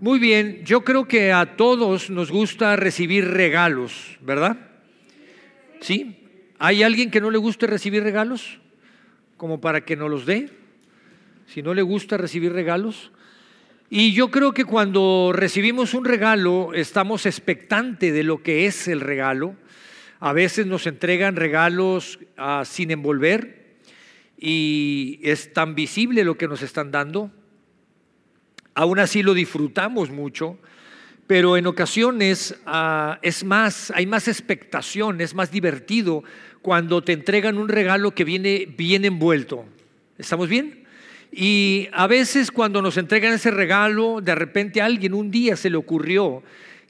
Muy bien, yo creo que a todos nos gusta recibir regalos, ¿verdad? ¿Sí? ¿Hay alguien que no le guste recibir regalos? Como para que nos los dé. Si no le gusta recibir regalos. Y yo creo que cuando recibimos un regalo estamos expectantes de lo que es el regalo. A veces nos entregan regalos ah, sin envolver y es tan visible lo que nos están dando aún así lo disfrutamos mucho, pero en ocasiones ah, es más, hay más expectación, es más divertido cuando te entregan un regalo que viene bien envuelto. ¿Estamos bien? Y a veces cuando nos entregan ese regalo, de repente a alguien un día se le ocurrió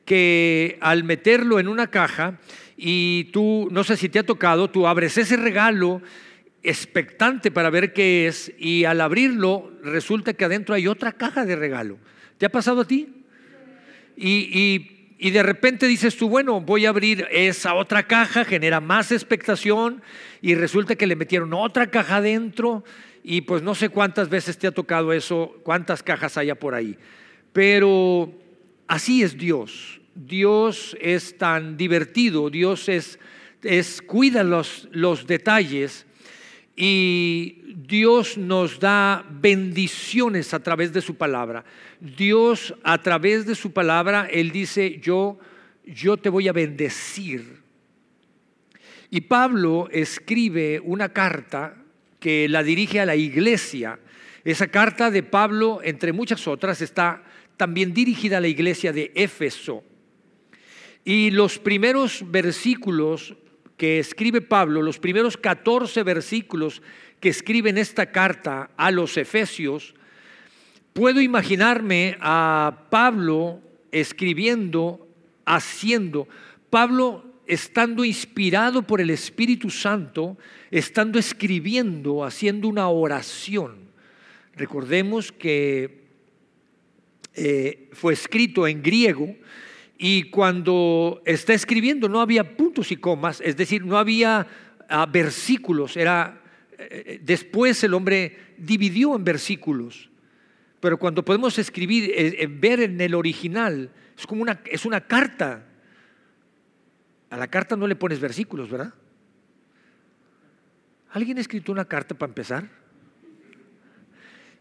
que al meterlo en una caja y tú, no sé si te ha tocado, tú abres ese regalo expectante para ver qué es y al abrirlo resulta que adentro hay otra caja de regalo. ¿Te ha pasado a ti? Y, de repente dices tú, bueno, voy a abrir esa otra caja, genera más expectación y resulta que le metieron otra caja adentro y pues no sé cuántas veces te ha tocado eso, cuántas cajas haya por ahí. Pero así es Dios. Dios es tan divertido, Dios es, es cuida los, los detalles y Dios nos da bendiciones a través de su palabra. Dios a través de su palabra, Él dice, yo, yo te voy a bendecir. Y Pablo escribe una carta que la dirige a la iglesia. Esa carta de Pablo, entre muchas otras, está también dirigida a la iglesia de Éfeso. Y los primeros versículos que escribe Pablo, los primeros 14 versículos que escribe en esta carta a los Efesios, puedo imaginarme a Pablo escribiendo, haciendo, Pablo estando inspirado por el Espíritu Santo, estando escribiendo, haciendo una oración. Recordemos que eh, fue escrito en griego, y cuando está escribiendo no había puntos y comas, es decir, no había ah, versículos, era eh, después el hombre dividió en versículos. Pero cuando podemos escribir, eh, eh, ver en el original, es como una, es una carta. A la carta no le pones versículos, ¿verdad? ¿Alguien ha escrito una carta para empezar?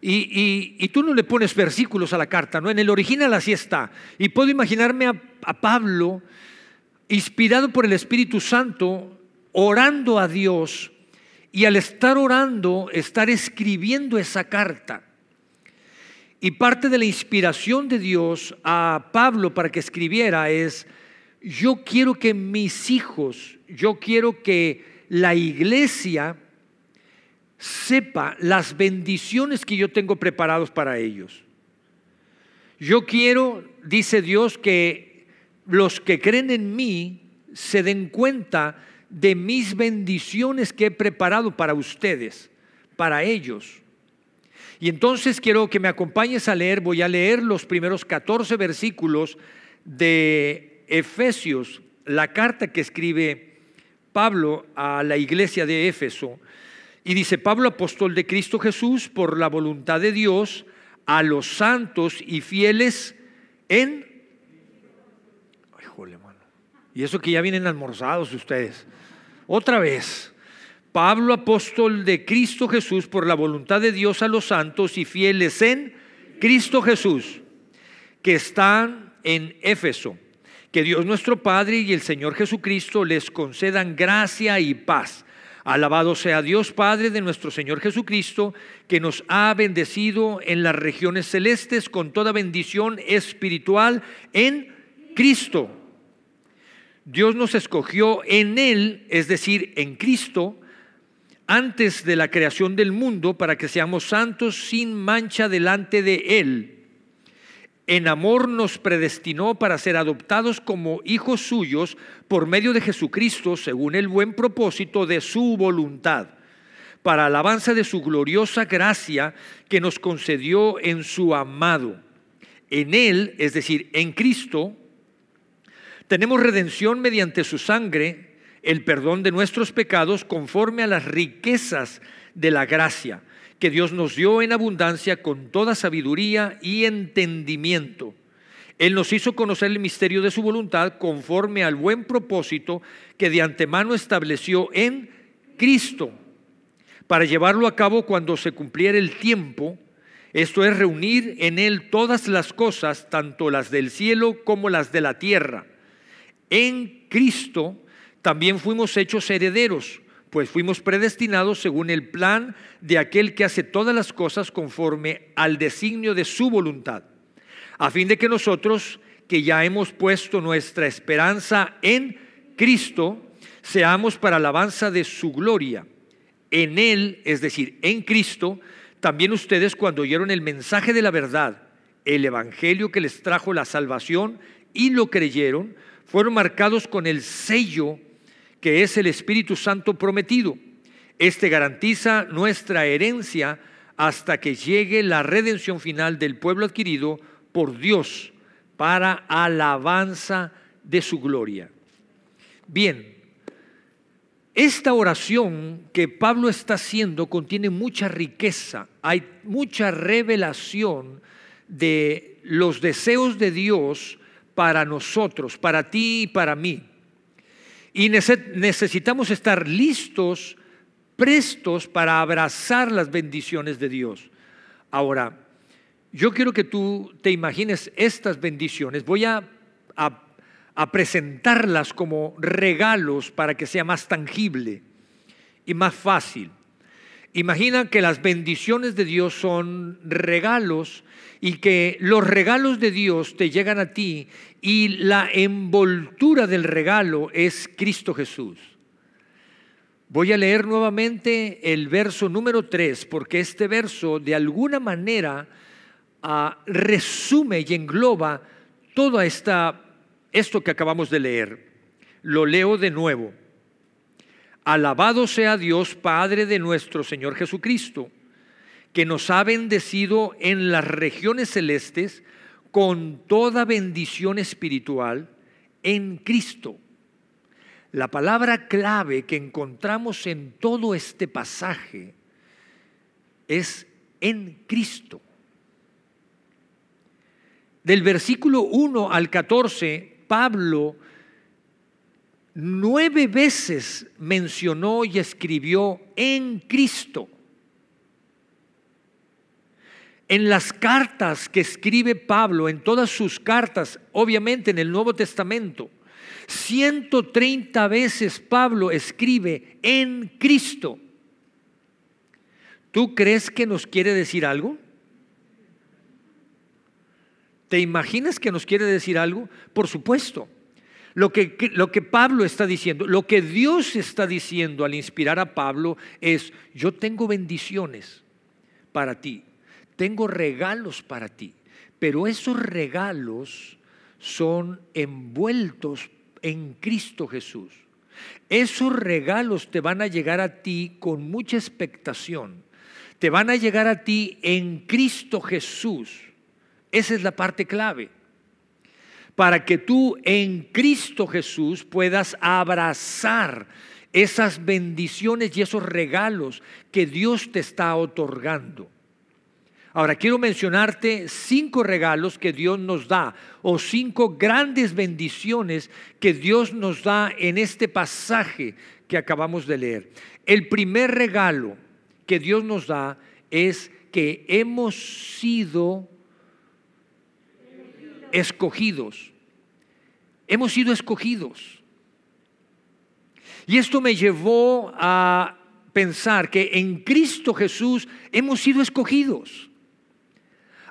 Y, tú no le pones versículos a la carta, ¿no? En el original así está. Y puedo imaginarme a, a Pablo, inspirado por el Espíritu Santo, orando a Dios y al estar orando, estar escribiendo esa carta. Y parte de la inspiración de Dios a Pablo para que escribiera es, yo quiero que mis hijos, yo quiero que la iglesia sepa las bendiciones que yo tengo preparados para ellos. Yo quiero, dice Dios, que los que creen en mí se den cuenta de mis bendiciones que he preparado para ustedes, para ellos. Y entonces quiero que me acompañes a leer, voy a leer los primeros 14 versículos de Efesios, la carta que escribe Pablo a la iglesia de Éfeso. Y dice Pablo, apóstol de Cristo Jesús, por la voluntad de Dios, a los santos y fieles en... Ay, jole, mano. Y eso que ya vienen almorzados ustedes. Otra vez. Pablo, apóstol de Cristo Jesús, por la voluntad de Dios a los santos y fieles en Cristo Jesús, que están en Éfeso. Que Dios nuestro Padre y el Señor Jesucristo les concedan gracia y paz Alabado sea Dios Padre de nuestro Señor Jesucristo, que nos ha bendecido en las regiones celestes con toda bendición espiritual en Cristo. Dios nos escogió en Él, es decir, en Cristo, antes de la creación del mundo, para que seamos santos sin mancha delante de Él en amor nos predestinó para ser adoptados como hijos suyos por medio de Jesucristo, según el buen propósito de su voluntad, para alabanza de su gloriosa gracia que nos concedió en su amado. En Él, es decir, en Cristo, tenemos redención mediante su sangre, el perdón de nuestros pecados conforme a las riquezas de la gracia que Dios nos dio en abundancia con toda sabiduría y entendimiento. Él nos hizo conocer el misterio de su voluntad conforme al buen propósito que de antemano estableció en Cristo, para llevarlo a cabo cuando se cumpliera el tiempo, esto es reunir en Él todas las cosas, tanto las del cielo como las de la tierra. En Cristo también fuimos hechos herederos, pues fuimos predestinados según el plan de aquel que hace todas las cosas conforme al designio de su voluntad a fin de que nosotros, que ya hemos puesto nuestra esperanza en Cristo, seamos para alabanza de su gloria. En Él, es decir, en Cristo, también ustedes cuando oyeron el mensaje de la verdad, el Evangelio que les trajo la salvación y lo creyeron, fueron marcados con el sello que es el Espíritu Santo prometido. Este garantiza nuestra herencia hasta que llegue la redención final del pueblo adquirido por Dios para alabanza de su gloria. Bien, esta oración que Pablo está haciendo contiene mucha riqueza, hay mucha revelación de los deseos de Dios para nosotros, para ti y para mí. Y necesitamos estar listos, prestos para abrazar las bendiciones de Dios. Ahora, yo quiero que tú te imagines estas bendiciones. Voy a, presentarlas como regalos para que sea más tangible y más fácil. Imagina que las bendiciones de Dios son regalos y que los regalos de Dios te llegan a ti y la envoltura del regalo es Cristo Jesús. Voy a leer nuevamente el verso número 3 porque este verso de alguna manera resume y engloba todo esta, esto que acabamos de leer. Lo leo de nuevo. Alabado sea Dios, Padre de nuestro Señor Jesucristo, que nos ha bendecido en las regiones celestes con toda bendición espiritual en Cristo. La palabra clave que encontramos en todo este pasaje es en Cristo. Del versículo 1 al 14, Pablo nueve veces mencionó y escribió en Cristo. En las cartas que escribe Pablo, en todas sus cartas, obviamente en el Nuevo Testamento, 130 veces Pablo escribe en Cristo. ¿Tú crees que nos quiere decir algo? ¿Te imaginas que nos quiere decir algo? Por supuesto. Lo que, lo que, Pablo está diciendo, lo que Dios está diciendo al inspirar a Pablo es, yo tengo bendiciones para ti, tengo regalos para ti, pero esos regalos son envueltos en Cristo Jesús. Esos regalos te van a llegar a ti con mucha expectación, te van a llegar a ti en Cristo Jesús esa es la parte clave. Para que tú en Cristo Jesús puedas abrazar esas bendiciones y esos regalos que Dios te está otorgando. Ahora quiero mencionarte cinco regalos que Dios nos da o cinco grandes bendiciones que Dios nos da en este pasaje que acabamos de leer. El primer regalo que Dios nos da es que hemos sido escogidos. Hemos sido escogidos. Y esto me llevó a pensar que en Cristo Jesús hemos sido escogidos.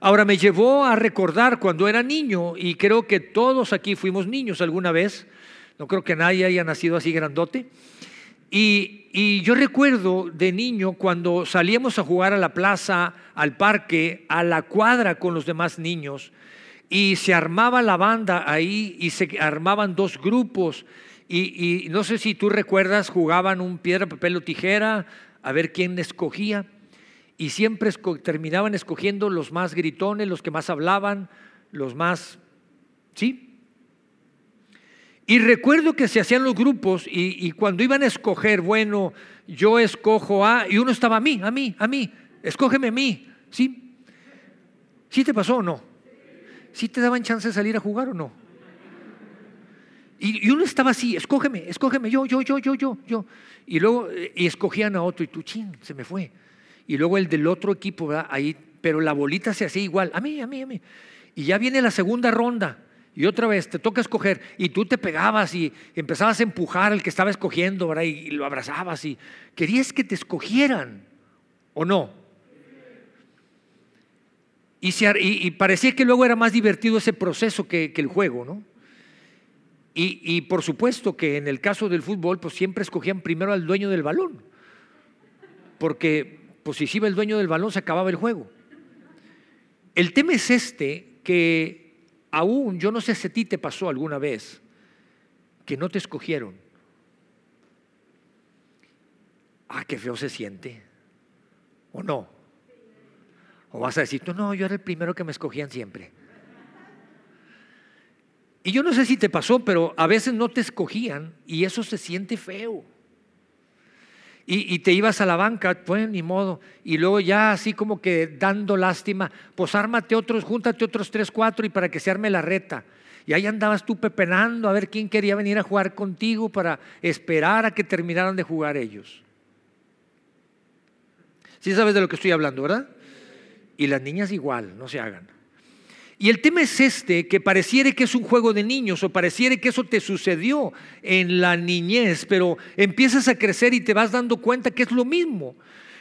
Ahora me llevó a recordar cuando era niño, y creo que todos aquí fuimos niños alguna vez, no creo que nadie haya nacido así grandote, y, y, yo recuerdo de niño cuando salíamos a jugar a la plaza, al parque, a la cuadra con los demás niños, y se armaba la banda ahí y se armaban dos grupos. Y, no sé si tú recuerdas, jugaban un piedra, papel o tijera a ver quién escogía. Y siempre terminaban escogiendo los más gritones, los que más hablaban, los más... ¿Sí? Y recuerdo que se hacían los grupos y, y, cuando iban a escoger, bueno, yo escojo a, y uno estaba a mí, a mí, a mí, escógeme a mí, ¿sí? ¿Sí te pasó o no? ¿Sí te daban chance de salir a jugar o no? Y, uno estaba así, escógeme, escógeme, yo, yo, yo, yo, yo, yo. Y luego y escogían a otro y tú, ching, se me fue. Y luego el del otro equipo, ahí, pero la bolita se hacía igual, a mí, a mí, a mí. Y ya viene la segunda ronda y otra vez te toca escoger y tú te pegabas y empezabas a empujar al que estaba escogiendo, ¿verdad? Y, lo abrazabas y querías que te escogieran, ¿o no? Y, parecía que luego era más divertido ese proceso que, el juego, ¿no? Y, por supuesto que en el caso del fútbol, pues siempre escogían primero al dueño del balón, porque pues si iba el dueño del balón se acababa el juego. El tema es este, que aún, yo no sé si a ti te pasó alguna vez, que no te escogieron. Ah, qué feo se siente. ¿O no? O vas a decir, tú no, yo era el primero que me escogían siempre. Y yo no sé si te pasó, pero a veces no te escogían y eso se siente feo y, te ibas a la banca, pues ni modo, y luego ya así como que dando lástima, pues ármate otros, júntate otros tres, cuatro y para que se arme la reta. Y ahí andabas tú pepenando a ver quién quería venir a jugar contigo para esperar a que terminaran de jugar ellos. Sí sabes de lo que estoy hablando, ¿verdad? Y las niñas igual, no se hagan. Y el tema es este, que pareciere que es un juego de niños o pareciere que eso te sucedió en la niñez, pero empiezas a crecer y te vas dando cuenta que es lo mismo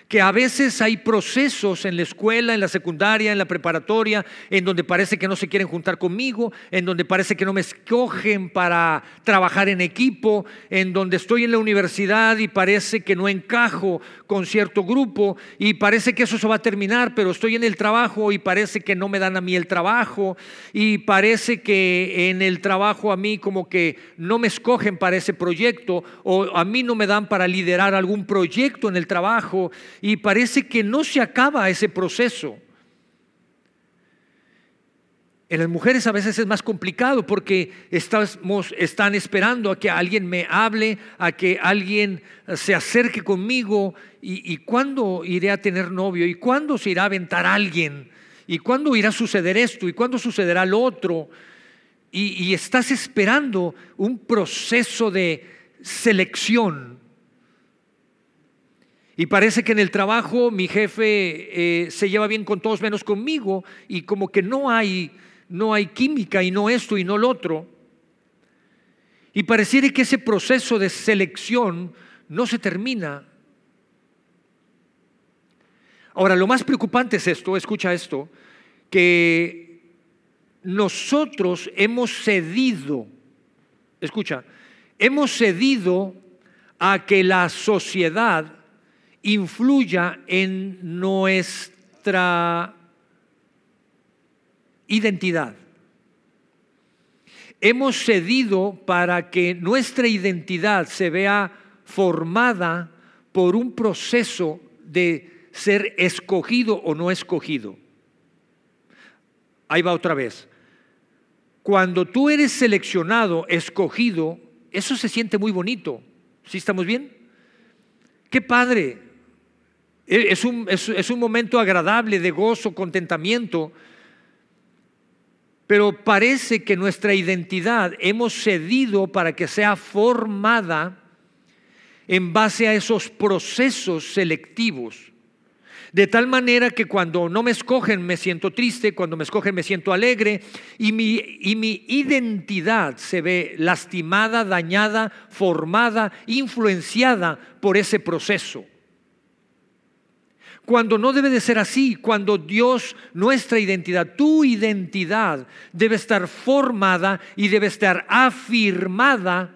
que a veces hay procesos en la escuela, en la secundaria, en la preparatoria, en donde parece que no se quieren juntar conmigo, en donde parece que no me escogen para trabajar en equipo, en donde estoy en la universidad y parece que no encajo con cierto grupo y parece que eso se va a terminar, pero estoy en el trabajo y parece que no me dan a mí el trabajo y parece que en el trabajo a mí como que no me escogen para ese proyecto o a mí no me dan para liderar algún proyecto en el trabajo y parece que no se acaba ese proceso. En las mujeres a veces es más complicado porque estamos, están esperando a que alguien me hable, a que alguien se acerque conmigo y, cuándo iré a tener novio y cuándo se irá a aventar alguien y cuándo irá a suceder esto y cuándo sucederá lo otro. y estás esperando un proceso de selección y parece que en el trabajo mi jefe eh, se lleva bien con todos menos conmigo y como que no hay, no hay química y no esto y no lo otro. Y pareciera que ese proceso de selección no se termina. Ahora, lo más preocupante es esto, escucha esto, que nosotros hemos cedido, escucha, hemos cedido a que la sociedad influya en nuestra identidad. Hemos cedido para que nuestra identidad se vea formada por un proceso de ser escogido o no escogido. Ahí va otra vez. Cuando tú eres seleccionado, escogido, eso se siente muy bonito. ¿Sí estamos bien? Qué padre es un, es, un momento agradable de gozo, contentamiento, pero parece que nuestra identidad hemos cedido para que sea formada en base a esos procesos selectivos. De tal manera que cuando no me escogen me siento triste, cuando me escogen me siento alegre y mi, y mi identidad se ve lastimada, dañada, formada, influenciada por ese proceso cuando no debe de ser así, cuando Dios, nuestra identidad, tu identidad debe estar formada y debe estar afirmada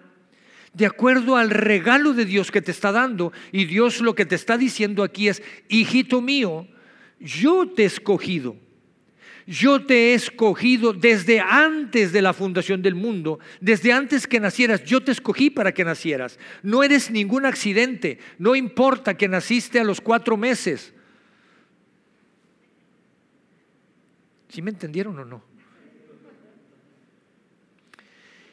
de acuerdo al regalo de Dios que te está dando. Y Dios lo que te está diciendo aquí es, hijito mío, yo te he escogido. Yo te he escogido desde antes de la fundación del mundo, desde antes que nacieras, yo te escogí para que nacieras. No eres ningún accidente, no importa que naciste a los cuatro meses, ¿Sí me entendieron o no?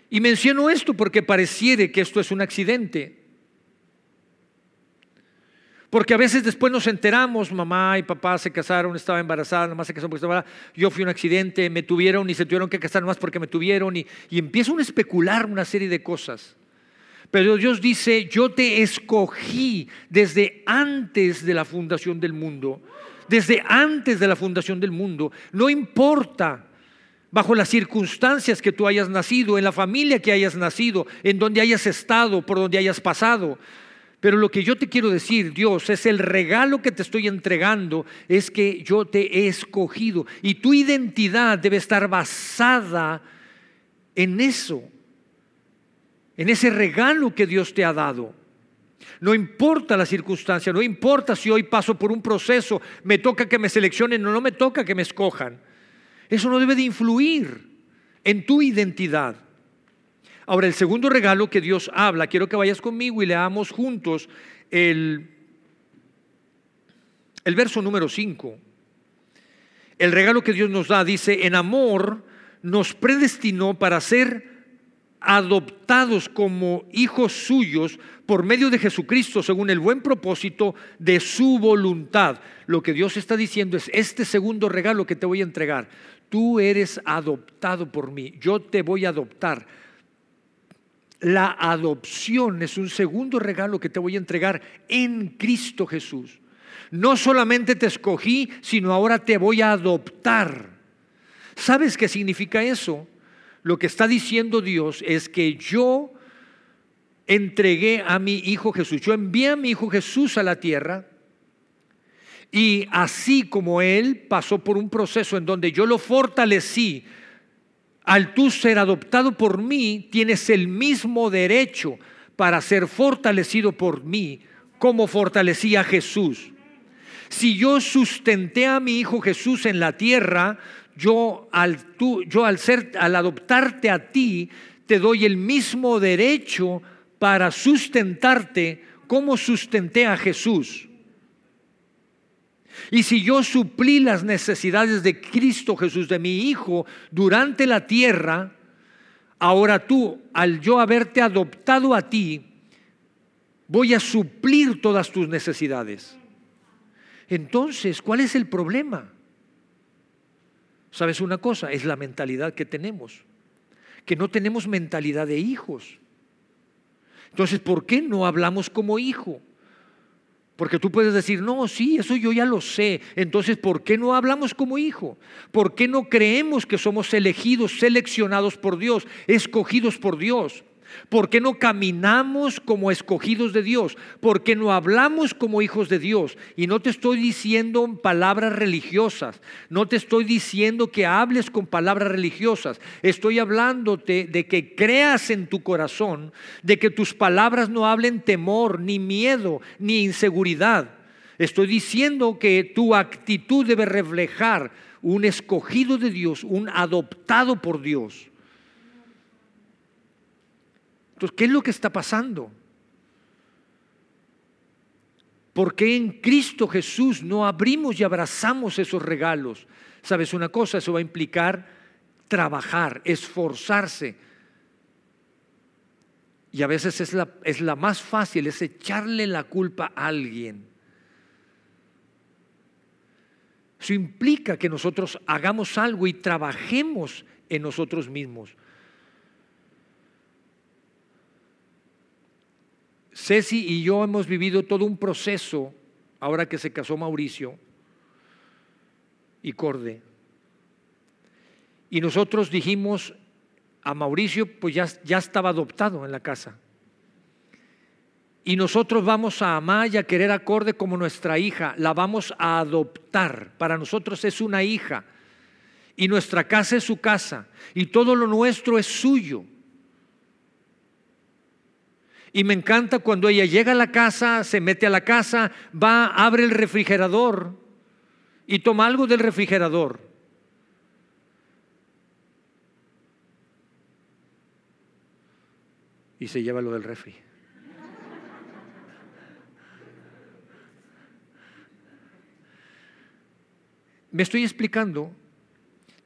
Y menciono esto porque pareciere que esto es un accidente. Porque a veces después nos enteramos, mamá y papá se casaron, estaba embarazada, nomás se casaron porque estaba yo fui un accidente, me tuvieron y se tuvieron que casar nomás porque me tuvieron y, y empieza a especular una serie de cosas. Pero Dios dice, yo te escogí desde antes de la fundación del mundo, desde antes de la fundación del mundo, no importa bajo las circunstancias que tú hayas nacido, en la familia que hayas nacido, en donde hayas estado, por donde hayas pasado. Pero lo que yo te quiero decir, Dios, es el regalo que te estoy entregando, es que yo te he escogido y tu identidad debe estar basada en eso, en ese regalo que Dios te ha dado. No importa la circunstancia, no importa si hoy paso por un proceso, me toca que me seleccionen o no me toca que me escojan. Eso no debe de influir en tu identidad. Ahora, el segundo regalo que Dios habla, quiero que vayas conmigo y leamos juntos el, el verso número 5. El regalo que Dios nos da dice, en amor nos predestinó para ser adoptados como hijos suyos por medio de Jesucristo según el buen propósito de su voluntad. Lo que Dios está diciendo es, este segundo regalo que te voy a entregar, tú eres adoptado por mí, yo te voy a adoptar la adopción es un segundo regalo que te voy a entregar en Cristo Jesús. No solamente te escogí, sino ahora te voy a adoptar. ¿Sabes qué significa eso? Lo que está diciendo Dios es que yo entregué a mi Hijo Jesús. Yo envié a mi Hijo Jesús a la tierra y así como Él pasó por un proceso en donde yo lo fortalecí, al tú ser adoptado por mí, tienes el mismo derecho para ser fortalecido por mí como fortalecía Jesús. Si yo sustenté a mi hijo Jesús en la tierra, yo al, tú, yo al ser al adoptarte a ti te doy el mismo derecho para sustentarte como sustenté a Jesús. Y si yo suplí las necesidades de Cristo Jesús, de mi Hijo, durante la tierra, ahora tú, al yo haberte adoptado a ti, voy a suplir todas tus necesidades. Entonces, ¿cuál es el problema? ¿Sabes una cosa? Es la mentalidad que tenemos, que no tenemos mentalidad de hijos. Entonces, ¿por qué no hablamos como hijo? Porque tú puedes decir, no, sí, eso yo ya lo sé. Entonces, ¿por qué no hablamos como hijo? ¿Por qué no creemos que somos elegidos, seleccionados por Dios, escogidos por Dios? ¿Por qué no caminamos como escogidos de Dios? ¿Por qué no hablamos como hijos de Dios? Y no te estoy diciendo palabras religiosas, no te estoy diciendo que hables con palabras religiosas, estoy hablándote de que creas en tu corazón, de que tus palabras no hablen temor, ni miedo, ni inseguridad. Estoy diciendo que tu actitud debe reflejar un escogido de Dios, un adoptado por Dios. Entonces, ¿qué es lo que está pasando? ¿Por qué en Cristo Jesús no abrimos y abrazamos esos regalos? ¿Sabes una cosa? Eso va a implicar trabajar, esforzarse. Y a veces es la, es la más fácil, es echarle la culpa a alguien. Eso implica que nosotros hagamos algo y trabajemos en nosotros mismos. Ceci y yo hemos vivido todo un proceso ahora que se casó Mauricio y Corde. Y nosotros dijimos a Mauricio, pues ya, ya estaba adoptado en la casa. Y nosotros vamos a amar y a querer a Corde como nuestra hija, la vamos a adoptar. Para nosotros es una hija. Y nuestra casa es su casa. Y todo lo nuestro es suyo. Y me encanta cuando ella llega a la casa, se mete a la casa, va, abre el refrigerador y toma algo del refrigerador. Y se lleva lo del refri. Me estoy explicando.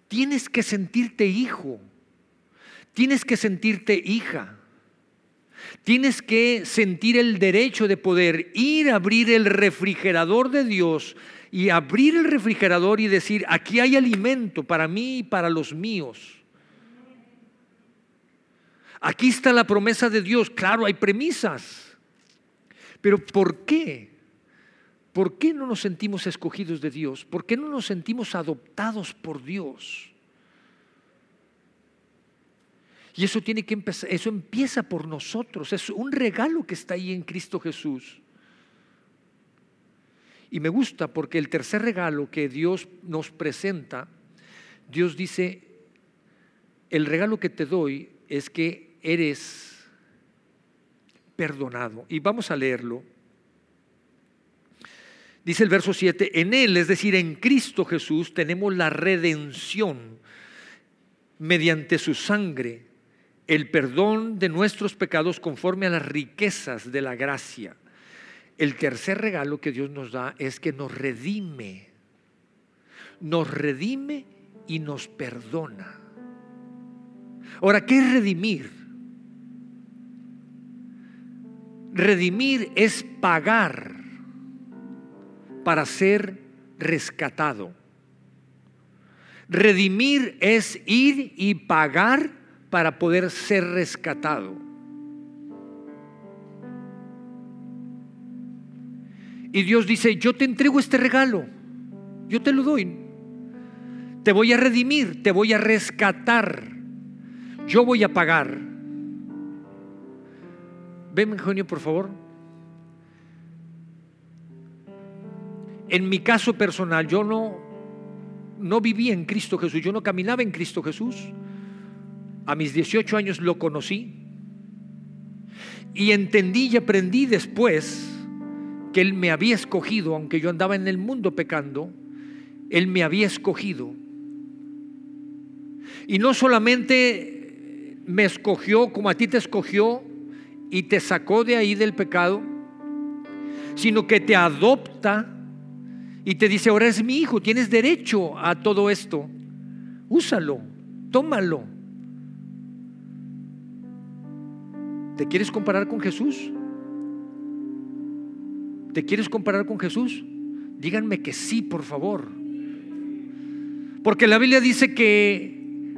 Tienes que sentirte hijo. Tienes que sentirte hija. Tienes que sentir el derecho de poder ir a abrir el refrigerador de Dios y abrir el refrigerador y decir, aquí hay alimento para mí y para los míos. Aquí está la promesa de Dios. Claro, hay premisas. Pero ¿por qué? ¿Por qué no nos sentimos escogidos de Dios? ¿Por qué no nos sentimos adoptados por Dios? Y eso tiene que empezar, eso empieza por nosotros, es un regalo que está ahí en Cristo Jesús. Y me gusta porque el tercer regalo que Dios nos presenta, Dios dice, el regalo que te doy es que eres perdonado. Y vamos a leerlo. Dice el verso 7, en Él, es decir, en Cristo Jesús, tenemos la redención mediante su sangre, el perdón de nuestros pecados conforme a las riquezas de la gracia. El tercer regalo que Dios nos da es que nos redime, nos redime y nos perdona. Ahora, ¿qué es redimir? Redimir es pagar para ser rescatado. Redimir es ir y pagar para poder ser rescatado. Y Dios dice, yo te entrego este regalo, yo te lo doy. Te voy a redimir, te voy a rescatar, yo voy a pagar. Ven, Eugenio, por favor. En mi caso personal, yo no, no vivía en Cristo Jesús, yo no caminaba en Cristo Jesús. A mis 18 años lo conocí y entendí y aprendí después que Él me había escogido, aunque yo andaba en el mundo pecando, Él me había escogido. Y no solamente me escogió como a ti te escogió y te sacó de ahí del pecado, sino que te adopta y te dice, ahora es mi hijo, tienes derecho a todo esto. Úsalo, tómalo. ¿Te quieres comparar con Jesús? ¿Te quieres comparar con Jesús? Díganme que sí, por favor. Porque la Biblia dice que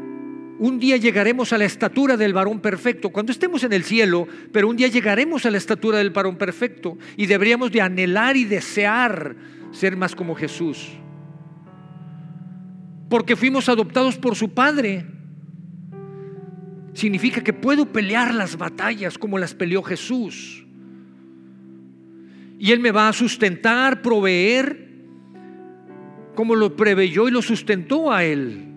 un día llegaremos a la estatura del varón perfecto, cuando estemos en el cielo, pero un día llegaremos a la estatura del varón perfecto y deberíamos de anhelar y desear ser más como Jesús. Porque fuimos adoptados por su Padre. Significa que puedo pelear las batallas como las peleó Jesús. Y Él me va a sustentar, proveer, como lo preveyó y lo sustentó a Él.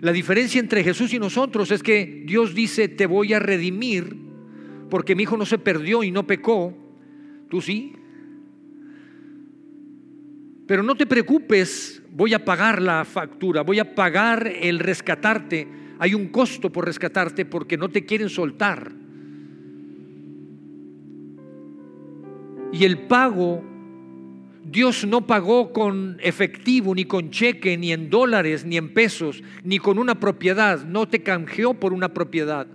La diferencia entre Jesús y nosotros es que Dios dice, te voy a redimir, porque mi hijo no se perdió y no pecó, Tú sí. Pero no te preocupes, voy a pagar la factura, voy a pagar el rescatarte. Hay un costo por rescatarte porque no te quieren soltar. Y el pago, Dios no pagó con efectivo, ni con cheque, ni en dólares, ni en pesos, ni con una propiedad. No te canjeó por una propiedad.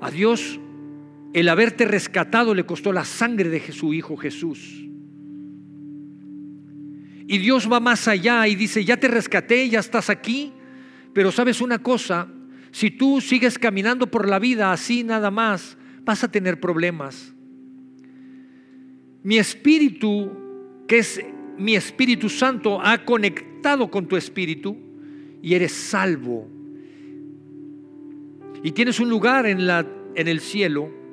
A Dios el haberte rescatado le costó la sangre de su Hijo Jesús. Y Dios va más allá y dice, ya te rescaté, ya estás aquí, pero sabes una cosa, si tú sigues caminando por la vida así nada más, vas a tener problemas. Mi espíritu, que es mi Espíritu Santo, ha conectado con tu espíritu y eres salvo. Y tienes un lugar en, la, en el cielo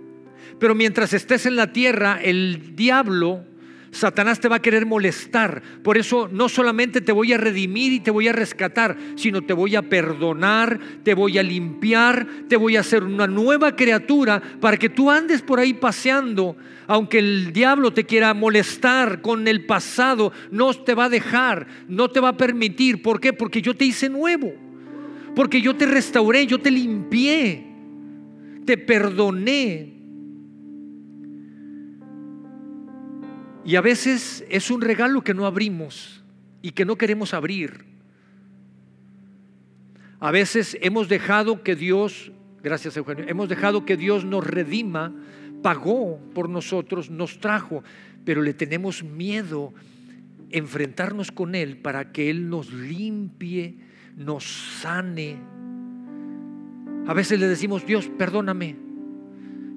pero mientras estés en la tierra, el diablo, Satanás te va a querer molestar. Por eso no solamente te voy a redimir y te voy a rescatar, sino te voy a perdonar, te voy a limpiar, te voy a hacer una nueva criatura para que tú andes por ahí paseando. Aunque el diablo te quiera molestar con el pasado, no te va a dejar, no te va a permitir. ¿Por qué? Porque yo te hice nuevo. Porque yo te restauré, yo te limpié, te perdoné, Y a veces es un regalo que no abrimos y que no queremos abrir. A veces hemos dejado que Dios, gracias Eugenio, hemos dejado que Dios nos redima, pagó por nosotros, nos trajo, pero le tenemos miedo enfrentarnos con Él para que Él nos limpie, nos sane. A veces le decimos, Dios, perdóname,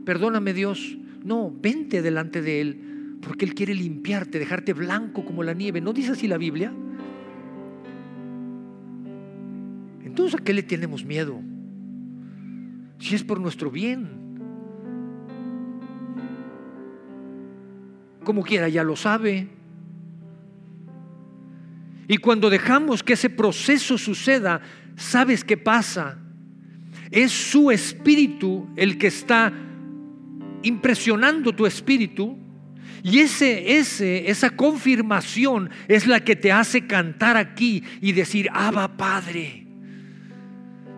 perdóname Dios. No, vente delante de Él, porque Él quiere limpiarte, dejarte blanco como la nieve. ¿No dice así la Biblia? Entonces, ¿a qué le tenemos miedo? Si es por nuestro bien. Como quiera, ya lo sabe. Y cuando dejamos que ese proceso suceda, ¿sabes qué pasa? Es su espíritu el que está impresionando tu espíritu y ese, ese, esa confirmación es la que te hace cantar aquí y decir, Abba Padre.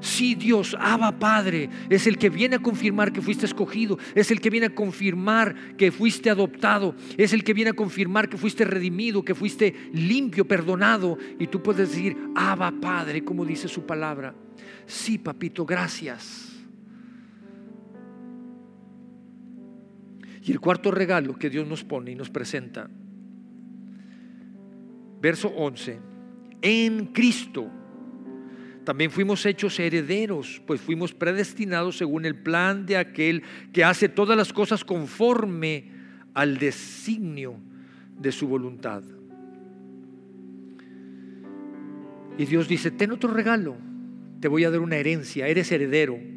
Sí, Dios, Abba Padre, es el que viene a confirmar que fuiste escogido, es el que viene a confirmar que fuiste adoptado, es el que viene a confirmar que fuiste redimido, que fuiste limpio, perdonado. Y tú puedes decir, Abba Padre, como dice su palabra. Sí, papito, gracias. Y el cuarto regalo que Dios nos pone y nos presenta, verso 11, en Cristo. También fuimos hechos herederos, pues fuimos predestinados según el plan de aquel que hace todas las cosas conforme al designio de su voluntad. Y Dios dice, ten otro regalo, te voy a dar una herencia, eres heredero.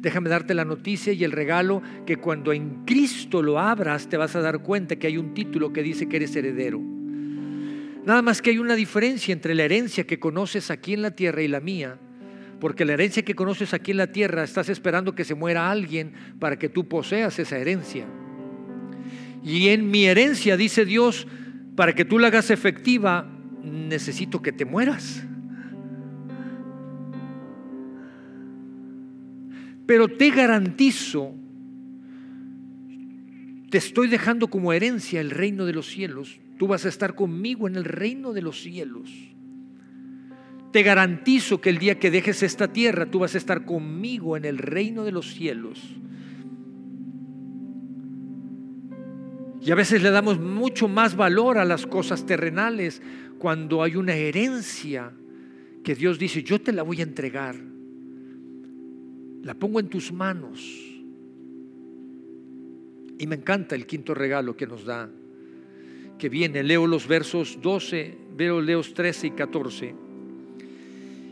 Déjame darte la noticia y el regalo que cuando en Cristo lo abras te vas a dar cuenta que hay un título que dice que eres heredero. Nada más que hay una diferencia entre la herencia que conoces aquí en la tierra y la mía. Porque la herencia que conoces aquí en la tierra estás esperando que se muera alguien para que tú poseas esa herencia. Y en mi herencia, dice Dios, para que tú la hagas efectiva, necesito que te mueras. Pero te garantizo, te estoy dejando como herencia el reino de los cielos Tú vas a estar conmigo en el reino de los cielos. Te garantizo que el día que dejes esta tierra, tú vas a estar conmigo en el reino de los cielos. Y a veces le damos mucho más valor a las cosas terrenales cuando hay una herencia que Dios dice, yo te la voy a entregar. La pongo en tus manos. Y me encanta el quinto regalo que nos da que viene. Leo los versos 12, veo leos 13 y 14.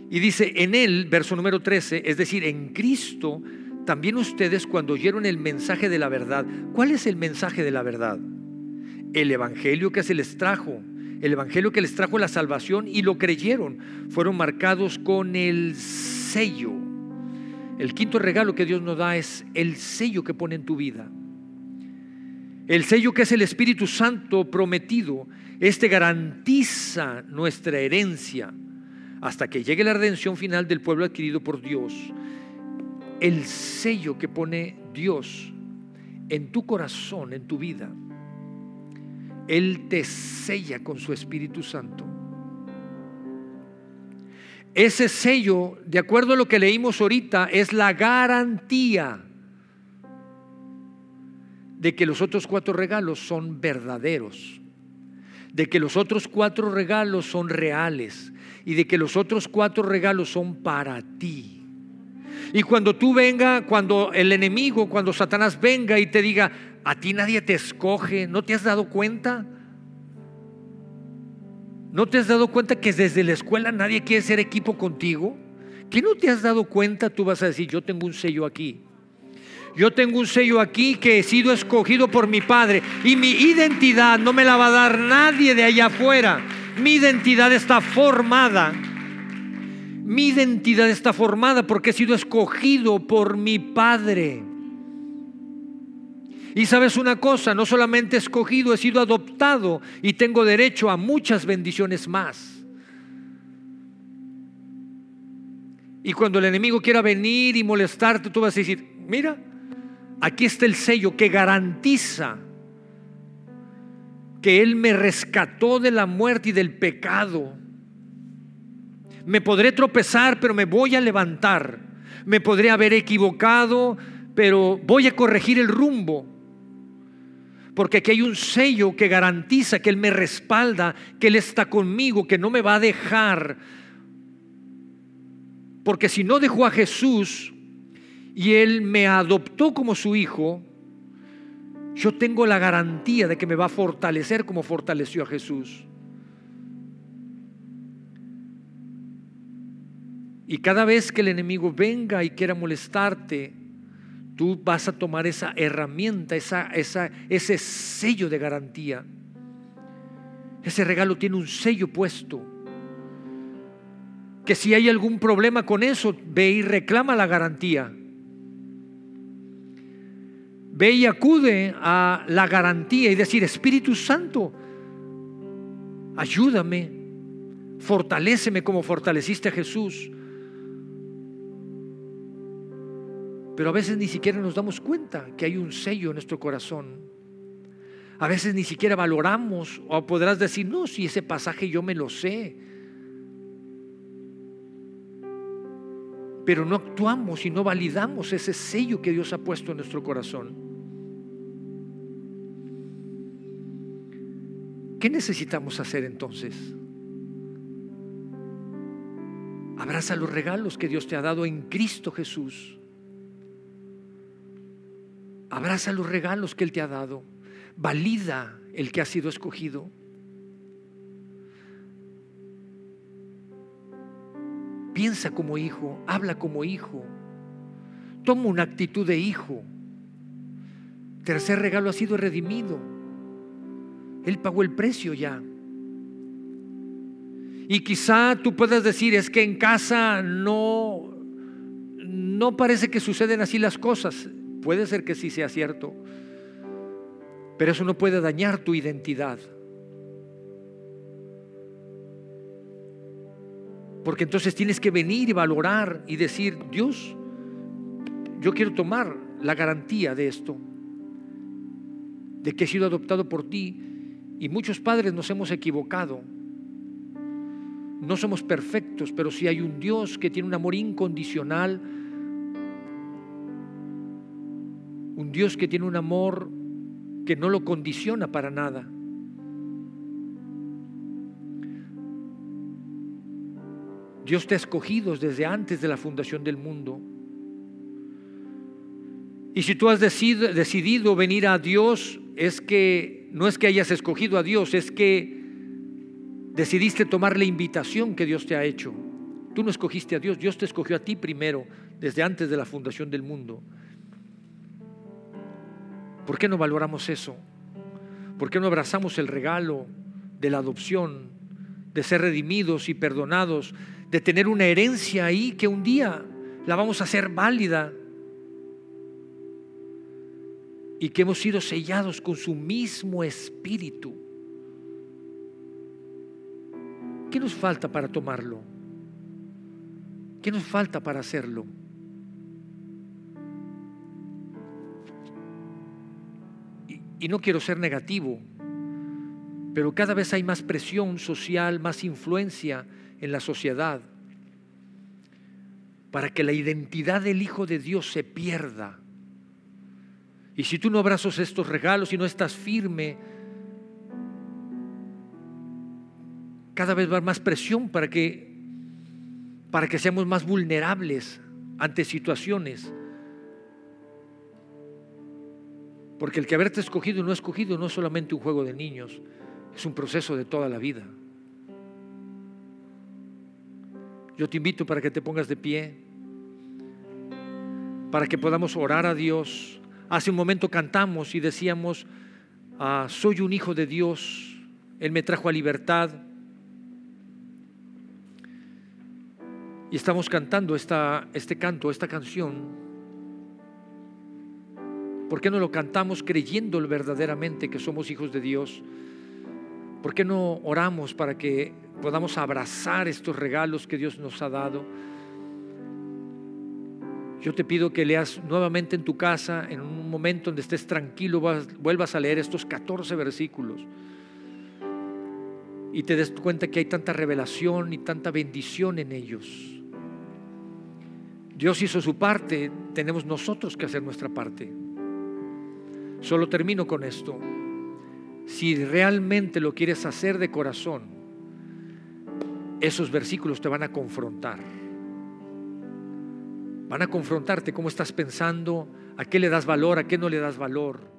Y dice, en él, verso número 13, es decir, en Cristo, también ustedes cuando oyeron el mensaje de la verdad, ¿cuál es el mensaje de la verdad? El Evangelio que se les trajo, el Evangelio que les trajo la salvación y lo creyeron, fueron marcados con el sello. El quinto regalo que Dios nos da es el sello que pone en tu vida. El sello que es el Espíritu Santo prometido, este garantiza nuestra herencia hasta que llegue la redención final del pueblo adquirido por Dios. El sello que pone Dios en tu corazón, en tu vida, Él te sella con su Espíritu Santo. Ese sello, de acuerdo a lo que leímos ahorita, es la garantía de que los otros cuatro regalos son verdaderos, de que los otros cuatro regalos son reales y de que los otros cuatro regalos son para ti. Y cuando tú venga, cuando el enemigo, cuando Satanás venga y te diga, a ti nadie te escoge, ¿no te has dado cuenta? ¿No te has dado cuenta que desde la escuela nadie quiere ser equipo contigo? ¿Que no te has dado cuenta? Tú vas a decir, yo tengo un sello aquí. Yo tengo un sello aquí que he sido escogido por mi Padre y mi identidad no me la va a dar nadie de allá afuera. Mi identidad está formada. Mi identidad está formada porque he sido escogido por mi Padre. Y sabes una cosa, no solamente escogido, he sido adoptado y tengo derecho a muchas bendiciones más. Y cuando el enemigo quiera venir y molestarte, tú vas a decir, mira, Aquí está el sello que garantiza que Él me rescató de la muerte y del pecado. Me podré tropezar, pero me voy a levantar. Me podré haber equivocado, pero voy a corregir el rumbo. Porque aquí hay un sello que garantiza que Él me respalda, que Él está conmigo, que no me va a dejar. Porque si no dejó a Jesús y Él me adoptó como su hijo, yo tengo la garantía de que me va a fortalecer como fortaleció a Jesús. Y cada vez que el enemigo venga y quiera molestarte, tú vas a tomar esa herramienta, esa, esa, ese sello de garantía. Ese regalo tiene un sello puesto. Que si hay algún problema con eso, ve y reclama la garantía. Ve y acude a la garantía y decir, Espíritu Santo, ayúdame, fortaléceme como fortaleciste a Jesús. Pero a veces ni siquiera nos damos cuenta que hay un sello en nuestro corazón. A veces ni siquiera valoramos o podrás decir, no, si ese pasaje yo me lo sé. Pero no actuamos y no validamos ese sello que Dios ha puesto en nuestro corazón. ¿Qué necesitamos hacer entonces? Abraza los regalos que Dios te ha dado en Cristo Jesús. Abraza los regalos que Él te ha dado. Valida el que ha sido escogido. Piensa como hijo, habla como hijo. Toma una actitud de hijo. Tercer regalo ha sido redimido. Él pagó el precio ya. Y quizá tú puedas decir, es que en casa no, no parece que suceden así las cosas. Puede ser que sí sea cierto, pero eso no puede dañar tu identidad. Porque entonces tienes que venir y valorar y decir, Dios, yo quiero tomar la garantía de esto, de que he sido adoptado por ti. Y muchos padres nos hemos equivocado. No somos perfectos, pero si hay un Dios que tiene un amor incondicional, Un Dios que tiene un amor que no lo condiciona para nada. Dios te ha escogido desde antes de la fundación del mundo. Y si tú has decidido, venir a Dios, es que no es que hayas escogido a Dios, es que decidiste tomar la invitación que Dios te ha hecho. Tú no escogiste a Dios, Dios te escogió a ti primero, desde antes de la fundación del mundo. ¿Por qué no valoramos eso? ¿Por qué no abrazamos el regalo de la adopción, de ser redimidos y perdonados, de tener una herencia ahí que un día la vamos a hacer válida y que hemos sido sellados con su mismo espíritu? ¿Qué nos falta para tomarlo? ¿Qué nos falta para hacerlo? Y no quiero ser negativo, pero cada vez hay más presión social, más influencia en la sociedad para que la identidad del Hijo de Dios se pierda. Y si tú no abrazas estos regalos y no estás firme, cada vez va más presión para que, para que seamos más vulnerables ante situaciones. Porque el que haberte escogido y no escogido no es solamente un juego de niños, es un proceso de toda la vida. Yo te invito para que te pongas de pie, para que podamos orar a Dios. Hace un momento cantamos y decíamos, ah, soy un hijo de Dios, Él me trajo a libertad. Y estamos cantando esta, este canto, esta canción ¿Por qué no lo cantamos creyendo verdaderamente que somos hijos de Dios? ¿Por qué no oramos para que podamos abrazar estos regalos que Dios nos ha dado? Yo te pido que leas nuevamente en tu casa, en un momento donde estés tranquilo, vuelvas a leer estos 14 versículos. y te des cuenta que hay tanta revelación y tanta bendición en ellos. Dios hizo su parte, tenemos nosotros que hacer nuestra parte. Solo termino con esto. Si realmente lo quieres hacer de corazón, esos versículos te van a confrontar. Van a confrontarte cómo estás pensando, a qué le das valor, a qué no le das valor.